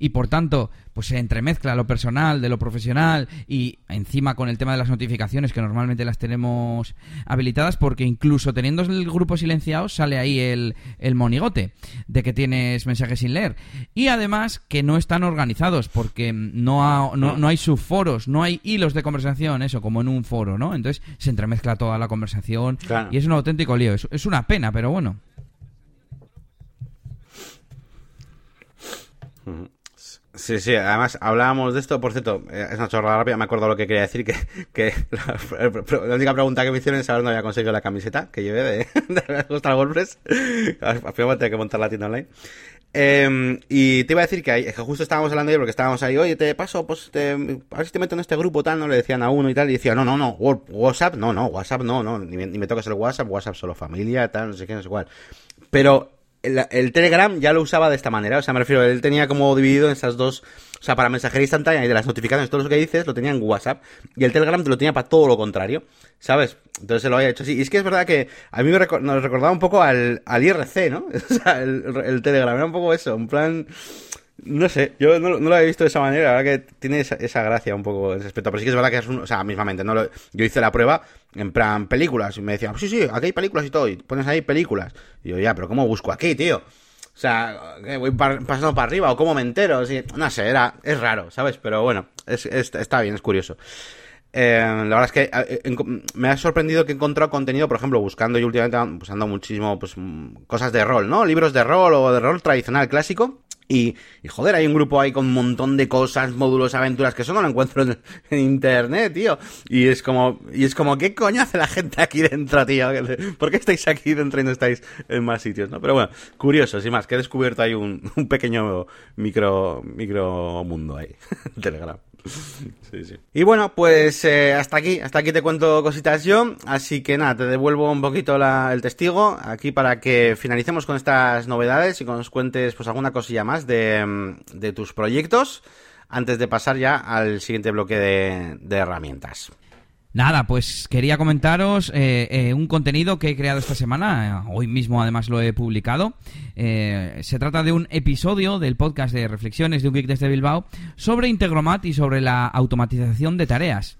y por tanto pues se entremezcla lo personal de lo profesional y encima con el tema de las notificaciones que normalmente las tenemos habilitadas porque incluso teniendo el grupo silenciado sale ahí el, el monigote de que tienes mensajes sin leer y además que no están organizados porque no, no, hay subforos, no hay hilos de conversación, eso como en un foro, ¿no? Entonces se entremezcla toda la conversación y es un auténtico lío, es, es una pena, pero bueno. Sí, sí, además hablábamos de esto, por cierto, eh, es una chorrada rápida, me acuerdo lo que quería decir, que, que la, única pregunta que me hicieron es saber dónde había conseguido la camiseta que llevé de, de Hostal WordPress, al final tener que montar la tienda online. Eh, y te iba a decir que, que justo estábamos hablando de porque estábamos ahí, oye, te paso, pues, te, a ver si te meto en este grupo, tal, no le decían a uno y tal, y decía, no, no, no, WhatsApp, no, no, WhatsApp, no, no, ni me, ni me toques el WhatsApp, WhatsApp solo familia, tal, no sé qué, no sé cuál. Pero el, Telegram ya lo usaba de esta manera. O sea, me refiero, él tenía como dividido en esas dos. O sea, para mensajería instantánea y de las notificaciones, todo lo que dices, lo tenía en WhatsApp. Y el Telegram te lo tenía para todo lo contrario. ¿Sabes? Entonces se lo había hecho así. Y es que es verdad que a mí me nos recordaba un poco al, al IRC, ¿no? O sea, el, el Telegram era un poco eso. En plan. No sé, yo no, lo he visto de esa manera, la verdad que tiene esa, gracia un poco en ese aspecto, pero sí que es verdad que es un, o sea, mismamente, no yo hice la prueba en plan películas y me decían, sí, sí, aquí hay películas y todo, y pones ahí películas. Y yo, ya, pero ¿cómo busco aquí, tío? O sea, voy pasando para arriba o cómo me entero, no sé, era, es raro, ¿sabes? Pero bueno, es, está bien, es curioso. Eh, la verdad es que eh, me ha sorprendido que he encontrado contenido, por ejemplo, buscando y últimamente pues ando muchísimo pues cosas de rol, ¿no? Libros de rol o de rol tradicional clásico. Y, joder, hay un grupo ahí con un montón de cosas, módulos, aventuras, que eso no lo encuentro en, internet, tío. Y es como, y es como, ¿qué coño hace la gente aquí dentro, tío? ¿Por qué estáis aquí dentro y no estáis en más sitios, no? Pero bueno, curioso, sin más, que he descubierto ahí un, un pequeño micro, micro mundo ahí, Telegram. Y bueno, pues eh, hasta aquí, hasta aquí te cuento cositas yo, así que nada, te devuelvo un poquito el testigo aquí para que finalicemos con estas novedades y que nos cuentes pues alguna cosilla más de tus proyectos antes de pasar ya al siguiente bloque de herramientas. Nada, pues quería comentaros eh, eh, un contenido que he creado esta semana, hoy mismo además lo he publicado. Eh, se trata de un episodio del podcast de Reflexiones de un Geek desde Bilbao sobre Integromat y sobre la automatización de tareas.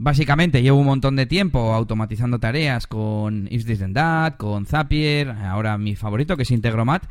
Básicamente llevo un montón de tiempo automatizando tareas con If This Then That, con Zapier, ahora mi favorito que es Integromat.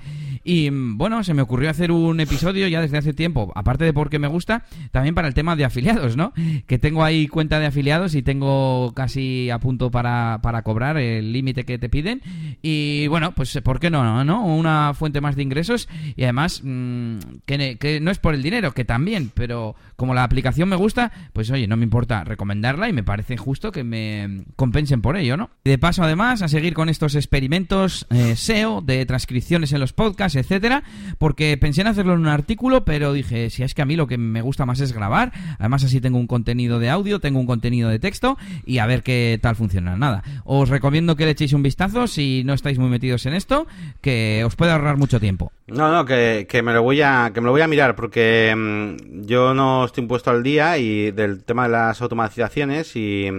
Y bueno, se me ocurrió hacer un episodio ya desde hace tiempo, aparte de porque me gusta, también para el tema de afiliados, ¿no? Que tengo ahí cuenta de afiliados y tengo casi a punto para, para cobrar el límite que te piden. Y bueno, pues ¿por qué no? ¿no? Una fuente más de ingresos y además mm, que, que no es por el dinero, que también, pero como la aplicación me gusta, pues oye, no me importa recomendar y me parece justo que me compensen por ello, ¿no? De paso, además, a seguir con estos experimentos eh, SEO de transcripciones en los podcasts, etcétera, porque pensé en hacerlo en un artículo, pero dije, si es que a mí lo que me gusta más es grabar, además así tengo un contenido de audio, tengo un contenido de texto y a ver qué tal funciona. Nada, os recomiendo que le echéis un vistazo si no estáis muy metidos en esto, que os puede ahorrar mucho tiempo. No, no, que, que, me lo voy a que me lo voy a mirar porque mm, yo no estoy impuesto al día y del tema de las automatizaciones y,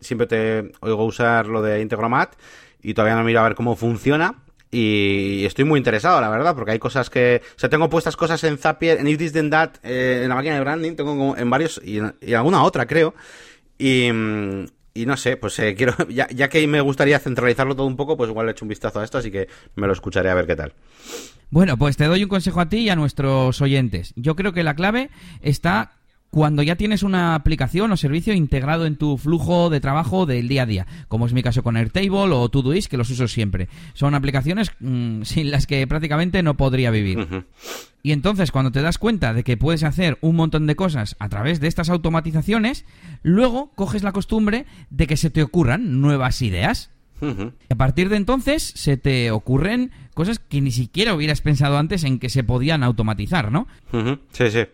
siempre te oigo usar lo de Integromat y todavía no miro a ver cómo funciona y estoy muy interesado, la verdad, porque hay cosas que... O sea, tengo puestas cosas en Zapier, en If This Then That, eh, en la máquina de branding, tengo en varios y, alguna otra, creo. Y, y no sé, pues eh, quiero, ya, ya, que me gustaría centralizarlo todo un poco, pues igual le echo un vistazo a esto, así que me lo escucharé a ver qué tal. Bueno, pues te doy un consejo a ti y a nuestros oyentes. Yo creo que la clave está cuando ya tienes una aplicación o servicio integrado en tu flujo de trabajo del día a día, como es mi caso con Airtable o Todoist, que los uso siempre. Son aplicaciones mm, sin las que prácticamente no podría vivir. Y entonces cuando te das cuenta de que puedes hacer un montón de cosas a través de estas automatizaciones, luego coges la costumbre de que se te ocurran nuevas ideas. A partir de entonces se te ocurren cosas que ni siquiera hubieras pensado antes en que se podían automatizar, ¿no? Sí, sí.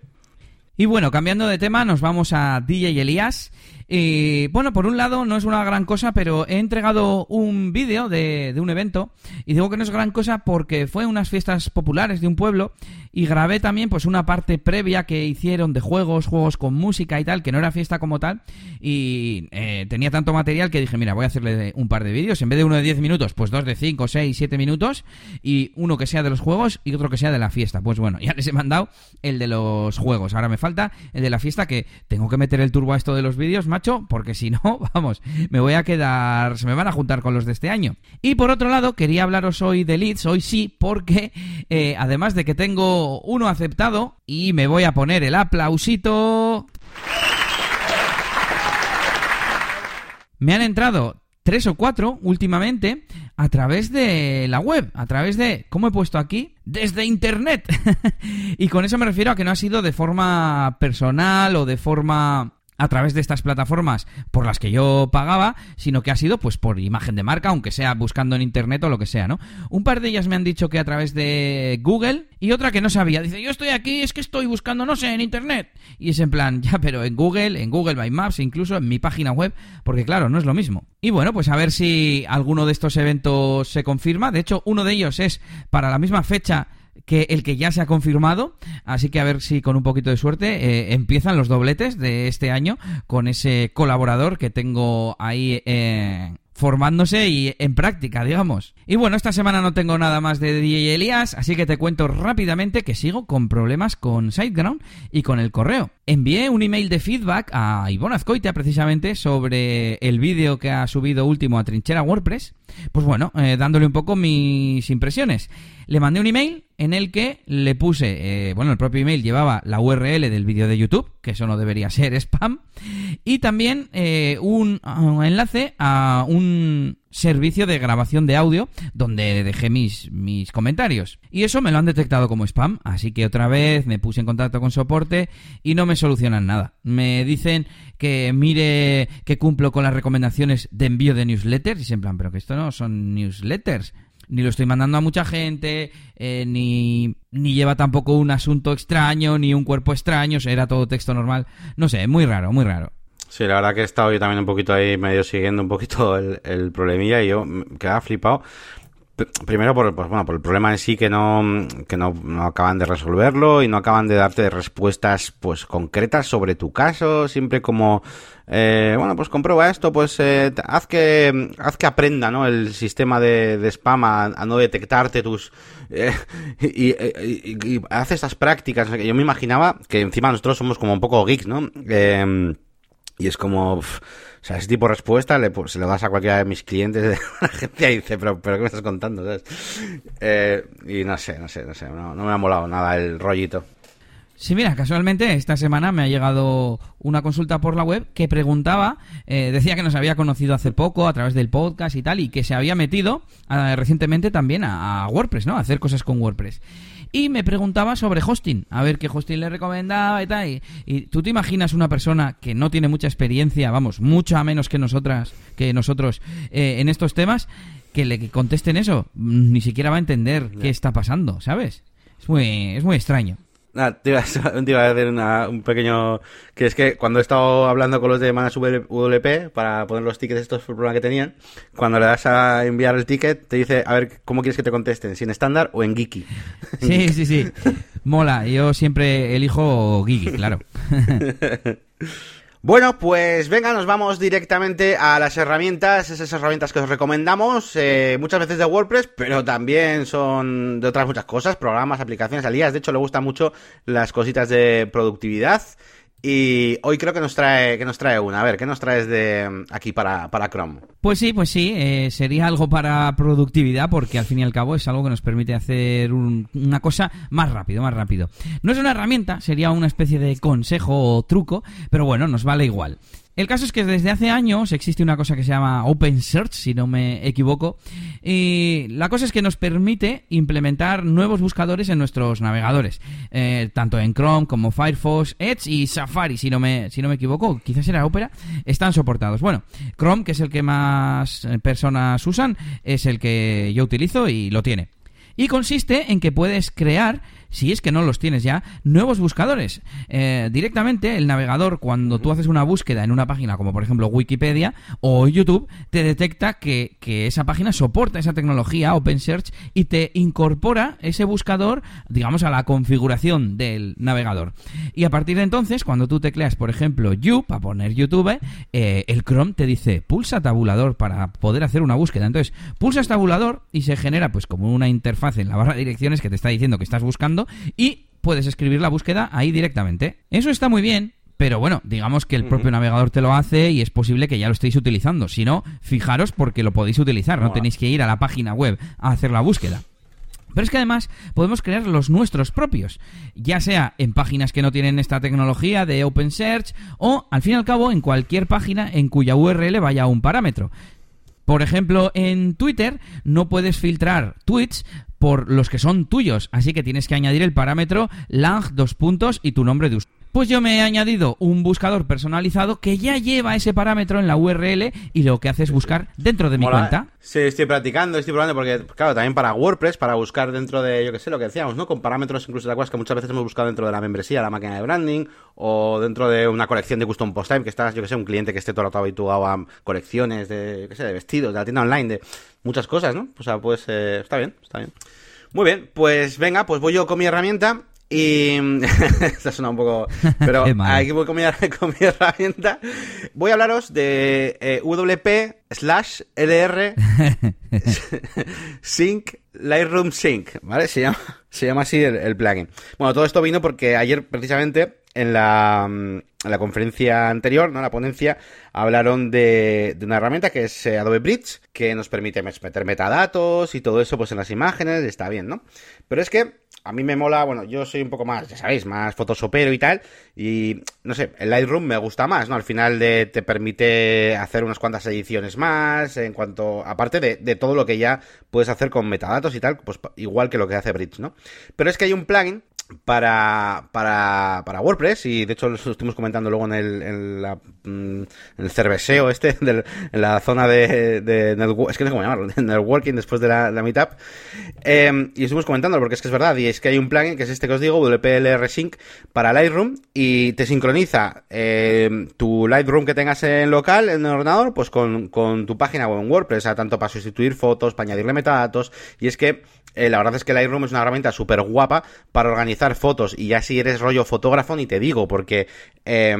Y bueno, cambiando de tema, nos vamos a DJ Elías y bueno, por un lado no es una gran cosa, pero he entregado un vídeo de, un evento y digo que no es gran cosa porque fue unas fiestas populares de un pueblo y grabé también pues una parte previa que hicieron de juegos, juegos con música y tal, que no era fiesta como tal y eh, tenía tanto material que dije, mira, voy a hacerle un par de vídeos, en vez de uno de 10 minutos, pues dos de 5, 6, 7 minutos y uno que sea de los juegos y otro que sea de la fiesta. Pues bueno, ya les he mandado el de los juegos, ahora me falta el de la fiesta que tengo que meter el turbo a esto de los vídeos macho, porque si no, vamos, me voy a quedar, se me van a juntar con los de este año. Y por otro lado, quería hablaros hoy de leads, hoy sí, porque eh, además de que tengo uno aceptado, y me voy a poner el aplausito... Me han entrado tres o cuatro últimamente a través de la web, a través de, ¿cómo he puesto aquí? Desde Internet. y con eso me refiero a que no ha sido de forma personal o de forma a través de estas plataformas por las que yo pagaba, sino que ha sido pues por imagen de marca, aunque sea buscando en internet o lo que sea, ¿no? Un par de ellas me han dicho que a través de Google y otra que no sabía. Dice, yo estoy aquí, es que estoy buscando, no sé, en internet. Y es en plan, ya, pero en Google, en Google by Maps, incluso en mi página web, porque claro, no es lo mismo. Y bueno, pues a ver si alguno de estos eventos se confirma. De hecho, uno de ellos es para la misma fecha que el que ya se ha confirmado. Así que a ver si con un poquito de suerte eh, empiezan los dobletes de este año con ese colaborador que tengo ahí eh, formándose y en práctica, digamos. Y bueno, esta semana no tengo nada más de DJ Elías, así que te cuento rápidamente que sigo con problemas con SiteGround y con el correo. Envié un email de feedback a Ivonne Azcoitia precisamente sobre el vídeo que ha subido último a Trinchera WordPress. Pues bueno, eh, dándole un poco mis impresiones. Le mandé un email en el que le puse, eh, bueno, el propio email llevaba la URL del vídeo de YouTube, que eso no debería ser spam, y también eh, un, un enlace a un servicio de grabación de audio donde dejé mis, mis comentarios. Y eso me lo han detectado como spam, así que otra vez me puse en contacto con soporte y no me solucionan nada. Me dicen que mire que cumplo con las recomendaciones de envío de newsletters y en plan, pero que esto no son newsletters. Ni lo estoy mandando a mucha gente, eh, ni, ni lleva tampoco un asunto extraño, ni un cuerpo extraño, era todo texto normal. No sé, muy raro, muy raro. Sí, la verdad que he estado yo también un poquito ahí medio siguiendo un poquito el, el problemilla y yo quedaba flipado. Primero por, pues, bueno, por el problema en sí que no, que no, no, acaban de resolverlo y no acaban de darte respuestas pues concretas sobre tu caso, siempre como eh, bueno pues comprueba esto, pues eh, haz que haz que aprenda ¿no? el sistema de, spam a, no detectarte tus eh, y, y, y, hace estas prácticas. Yo me imaginaba que encima nosotros somos como un poco geeks, ¿no? Y es como, o sea, ese tipo de respuesta le, se lo das a cualquiera de mis clientes de la agencia y dice, pero, pero ¿qué me estás contando? Eh, y no sé, no sé, no sé, no, me ha molado nada el rollito. Sí, mira, casualmente esta semana me ha llegado una consulta por la web que preguntaba, eh, decía que nos había conocido hace poco a través del podcast y tal, y que se había metido eh, recientemente también a, a, WordPress, ¿no? A hacer cosas con WordPress. Y me preguntaba sobre hosting, a ver qué hosting le recomendaba y tal. Y, y tú te imaginas una persona que no tiene mucha experiencia, vamos, mucho a menos que nosotras, que nosotros eh, en estos temas, que le contesten eso, ni siquiera va a entender qué está pasando, ¿sabes? Es muy, es muy extraño. Nada, te iba, a, te iba a hacer una, un pequeño... Que es que cuando he estado hablando con los de Manas WP para poner los tickets estos por problema que tenían, cuando le das a enviar el ticket, te dice, a ver, ¿cómo quieres que te contesten? ¿Si en estándar o en Geeky? Sí, sí, sí. Mola. Yo siempre elijo Geeky, claro. Bueno, pues venga, nos vamos directamente a las herramientas, esas herramientas que os recomendamos, eh, muchas veces de WordPress, pero también son de otras muchas cosas, programas, aplicaciones, alias, de hecho le gustan mucho las cositas de productividad. Y hoy creo que nos trae, que nos trae una. A ver, ¿qué nos traes de aquí para, para Chrome? Pues sí, pues sí, eh, sería algo para productividad porque al fin y al cabo es algo que nos permite hacer un, una cosa más rápido, más rápido. No es una herramienta, sería una especie de consejo o truco, pero bueno, nos vale igual. El caso es que desde hace años existe una cosa que se llama Open Search, si no me equivoco, y la cosa es que nos permite implementar nuevos buscadores en nuestros navegadores, eh, tanto en Chrome como Firefox, Edge y Safari, si no me, si no me equivoco, quizás era Opera, están soportados. Bueno, Chrome, que es el que más personas usan, es el que yo utilizo y lo tiene. Y consiste en que puedes crear si es que no los tienes ya, nuevos buscadores. Eh, directamente el navegador, cuando tú haces una búsqueda en una página como por ejemplo Wikipedia o YouTube, te detecta que, que esa página soporta esa tecnología OpenSearch y te incorpora ese buscador, digamos, a la configuración del navegador. Y a partir de entonces, cuando tú tecleas, por ejemplo, You, para poner YouTube, eh, el Chrome te dice pulsa tabulador para poder hacer una búsqueda. Entonces, pulsas tabulador y se genera pues como una interfaz en la barra de direcciones que te está diciendo que estás buscando y puedes escribir la búsqueda ahí directamente. Eso está muy bien, pero bueno, digamos que el propio navegador te lo hace y es posible que ya lo estéis utilizando. Si no, fijaros porque lo podéis utilizar, no tenéis que ir a la página web a hacer la búsqueda. Pero es que además podemos crear los nuestros propios, ya sea en páginas que no tienen esta tecnología de OpenSearch o, al fin y al cabo, en cualquier página en cuya URL vaya un parámetro. Por ejemplo, en Twitter no puedes filtrar tweets por los que son tuyos, así que tienes que añadir el parámetro lang dos puntos y tu nombre de usuario. Pues yo me he añadido un buscador personalizado que ya lleva ese parámetro en la URL y lo que hace es buscar dentro de mi cuenta. Sí, estoy practicando, estoy probando porque, claro, también para WordPress, para buscar dentro de, yo que sé, lo que decíamos, ¿no? Con parámetros incluso de acuerdas que muchas veces hemos buscado dentro de la membresía, la máquina de branding, o dentro de una colección de custom post time, que estás, yo que sé, un cliente que esté todo el rato habituado a colecciones de, yo que sé, de vestidos, de la tienda online, de muchas cosas, ¿no? O sea, pues, eh, está bien, está bien. Muy bien, pues venga, pues voy yo con mi herramienta y esto suena un poco. Pero aquí voy con mi, con mi herramienta. Voy a hablaros de eh, WP slash LR Sync Lightroom Sync, ¿vale? Se llama, se llama así el, el plugin. Bueno, todo esto vino porque ayer precisamente en la, en la conferencia anterior, ¿no? La ponencia, hablaron de, de una herramienta que es eh, Adobe Bridge, que nos permite meter metadatos y todo eso pues en las imágenes, está bien, ¿no? Pero es que a mí me mola, bueno, yo soy un poco más, ya sabéis, más photosopero y tal, y no sé, el Lightroom me gusta más, ¿no? Al final de, te permite hacer unas cuantas ediciones más, en cuanto, aparte de, de, todo lo que ya puedes hacer con metadatos y tal, pues igual que lo que hace Bridge, ¿no? Pero es que hay un plugin para, para, para WordPress y de hecho lo estuvimos comentando luego en el, en la, mm, en el cerveseo este, en la zona de, de, es que no sé cómo llamarlo, de networking después de la, la meetup. Eh, y estuvimos comentando porque es que es verdad y es que hay un plugin que es este que os digo, WPLR Sync para Lightroom y te sincroniza eh, tu Lightroom que tengas en local, en el ordenador, pues con, con tu página web en WordPress, a tanto para sustituir fotos, para añadirle metadatos y es que eh, la verdad es que Lightroom es una herramienta súper guapa para organizar fotos. Y ya si eres rollo fotógrafo ni te digo porque eh,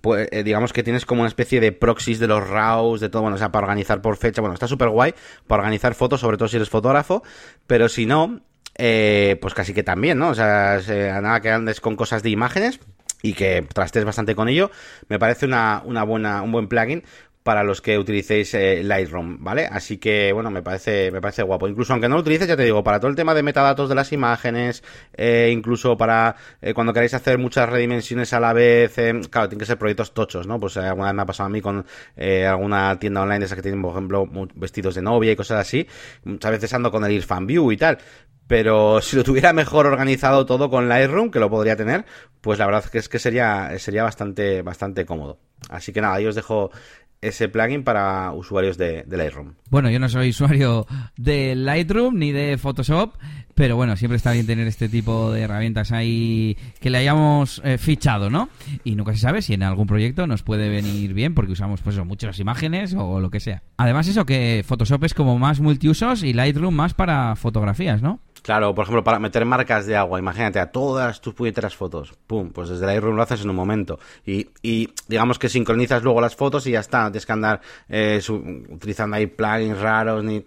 pues, eh, digamos que tienes como una especie de proxies de los RAWs, de todo, bueno, o sea, para organizar por fecha, bueno, está súper guay para organizar fotos, sobre todo si eres fotógrafo, pero si no, eh, pues casi que también, ¿no? O sea, nada que andes con cosas de imágenes y que trastes bastante con ello, me parece una, una buena, un buen plugin para los que utilicéis eh, Lightroom, ¿vale? Así que, bueno, me parece, me parece guapo. Incluso aunque no lo utilices, ya te digo, para todo el tema de metadatos de las imágenes, eh, incluso para eh, cuando queráis hacer muchas redimensiones a la vez, claro, tienen que ser proyectos tochos, ¿no? Pues alguna vez me ha pasado a mí con alguna tienda online de esas que tienen, por ejemplo, vestidos de novia y cosas así. Muchas veces ando con el Irfan View y tal. Pero si lo tuviera mejor organizado todo con Lightroom, que lo podría tener, pues la verdad es que sería, sería bastante, bastante cómodo. Así que nada, ahí os dejo ese plugin para usuarios de, Lightroom. Bueno, yo no soy usuario de Lightroom ni de Photoshop, pero bueno, siempre está bien tener este tipo de herramientas ahí que le hayamos eh, fichado, ¿no? Y nunca se sabe si en algún proyecto nos puede venir bien porque usamos pues muchas imágenes o lo que sea. Además eso que Photoshop es como más multiusos y Lightroom más para fotografías, ¿no? Claro, por ejemplo, para meter marcas de agua, imagínate a todas tus puñeteras fotos. Pum, pues desde Lightroom lo haces en un momento. Y, y digamos que sincronizas luego las fotos y ya está. No tienes que andar eh, utilizando ahí plugins raros ni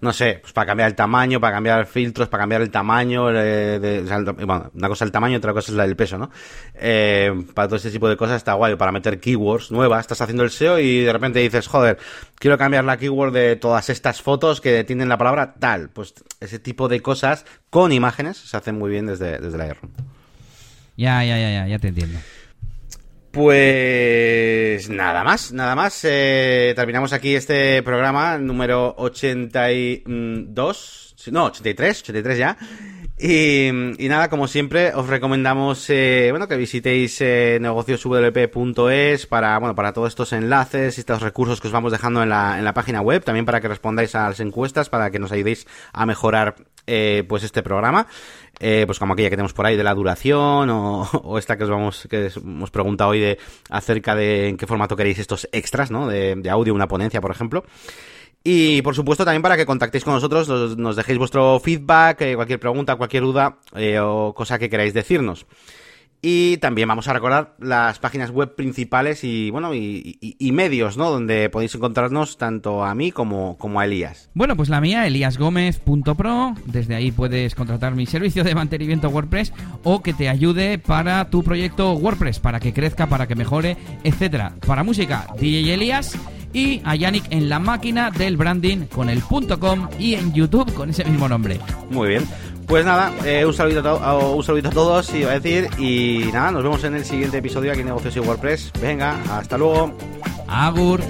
no sé, pues para cambiar el tamaño, para cambiar filtros, para cambiar el tamaño, eh, de, bueno, una cosa es el tamaño, otra cosa es la del peso, ¿no? Eh, para todo ese tipo de cosas está guay, para meter keywords nuevas, estás haciendo el SEO y de repente dices, joder, quiero cambiar la keyword de todas estas fotos que tienen la palabra tal, pues ese tipo de cosas con imágenes se hacen muy bien desde, desde la Lightroom. Ya, ya, ya, ya, ya te entiendo. Pues nada más, nada más. Eh, terminamos aquí este programa número 82, no, 83, 83 ya. Y, nada, como siempre, os recomendamos eh, bueno que visitéis eh, negocioswp.es para bueno para todos estos enlaces y estos recursos que os vamos dejando en la, en la página web, también para que respondáis a las encuestas, para que nos ayudéis a mejorar eh, pues este programa. Eh, pues como aquella que tenemos por ahí de la duración o, o esta que os vamos que hemos preguntado hoy de acerca de en qué formato queréis estos extras, ¿no? De, de audio, una ponencia, por ejemplo. Y por supuesto también para que contactéis con nosotros, nos, dejéis vuestro feedback, eh, cualquier pregunta, cualquier duda eh, o cosa que queráis decirnos. Y también vamos a recordar las páginas web principales y bueno y, medios, ¿no? Donde podéis encontrarnos tanto a mí como, como a Elías. Bueno, pues la mía, eliasgomez.pro. Desde ahí puedes contratar mi servicio de mantenimiento WordPress o que te ayude para tu proyecto WordPress, para que crezca, para que mejore, etcétera. Para música, DJ Elías y a Yannick en la máquina del branding con el .com y en YouTube con ese mismo nombre. Muy bien. Pues nada, eh, un, saludito a un saludito a todos, iba a decir, y nada, nos vemos en el siguiente episodio aquí en Negocios y WordPress. Venga, hasta luego. Agur.